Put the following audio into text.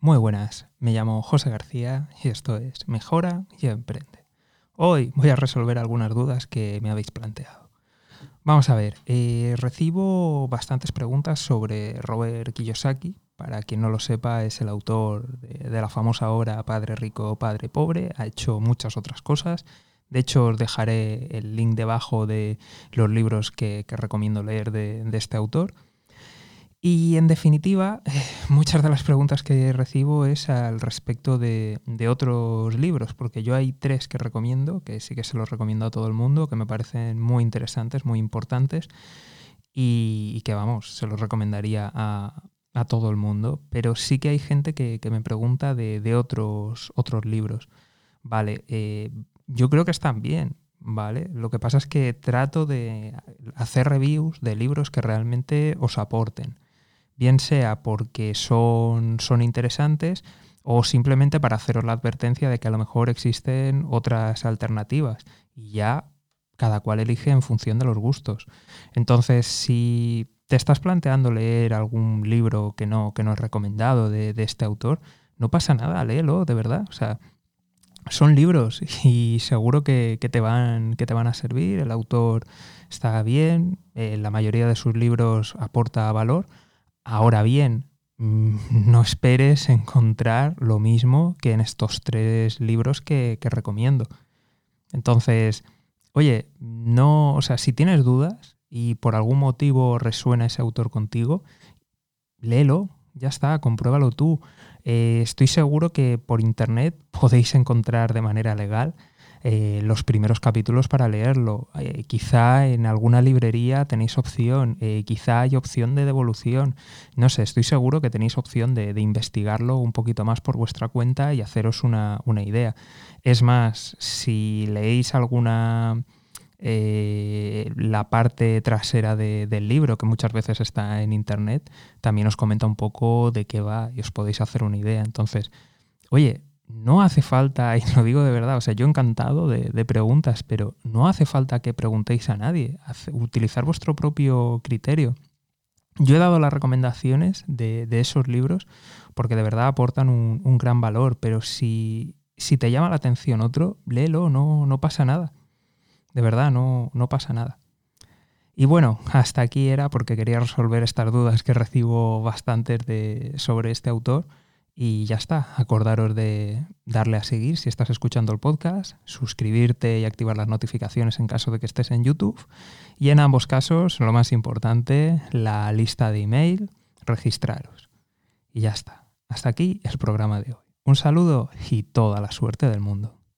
Muy buenas, me llamo José García y esto es Mejora y Emprende. Hoy voy a resolver algunas dudas que me habéis planteado. Vamos a ver, eh, recibo bastantes preguntas sobre Robert Kiyosaki. Para quien no lo sepa, es el autor de, la famosa obra Padre Rico, Padre Pobre. Ha hecho muchas otras cosas. De hecho, os dejaré el link debajo de los libros que, recomiendo leer de este autor. Y en definitiva, muchas de las preguntas que recibo es al respecto de, otros libros, porque yo hay tres que recomiendo, que sí que se los recomiendo a todo el mundo, que me parecen muy interesantes, muy importantes, y, que vamos, se los recomendaría a, todo el mundo. Pero sí que hay gente que, me pregunta de, otros, otros libros. Vale, eh, yo creo que están bien, ¿vale? Lo que pasa es que trato de hacer reviews de libros que realmente os aporten bien sea porque son, son interesantes o simplemente para haceros la advertencia de que a lo mejor existen otras alternativas y ya cada cual elige en función de los gustos. Entonces, si te estás planteando leer algún libro que no, que no es recomendado de, este autor, no pasa nada, léelo, de verdad. O sea, son libros y seguro que, te, van, que te van a servir. El autor está bien, eh, la mayoría de sus libros aporta valor Ahora bien, mm, no esperes encontrar lo mismo que en estos tres libros que, recomiendo. Entonces, oye, no, o sea, si tienes dudas y por algún motivo resuena ese autor contigo, léelo, ya está, compruébalo tú. Eh, estoy seguro que por internet podéis encontrar de manera legal eh, los primeros capítulos para leerlo. Eh, quizá en alguna librería tenéis opción, eh, quizá hay opción de devolución. No sé, estoy seguro que tenéis opción de, investigarlo un poquito más por vuestra cuenta y haceros una, idea. Es más, si leéis alguna... la parte trasera del libro, que muchas veces está en internet, también os comenta un poco de qué va y os podéis hacer una idea. Entonces, oye, no hace falta, y lo digo de verdad, o sea, yo encantado de, preguntas, pero no hace falta que preguntéis a nadie, utilizar vuestro propio criterio. Yo he dado las recomendaciones de, esos libros porque de verdad aportan un, gran valor, pero si, si, te llama la atención otro, léelo, no, no pasa nada. De verdad, no, no pasa nada. Y bueno, hasta aquí era porque quería resolver estas dudas que recibo bastantes de, sobre este autor. Y ya está, acordaros de darle a seguir si estás escuchando el podcast, suscribirte y activar las notificaciones en caso de que estés en YouTube. Y en ambos casos, lo más importante, la lista de email, registraros. Y ya está. Hasta aquí el programa de hoy. Un saludo y toda la suerte del mundo.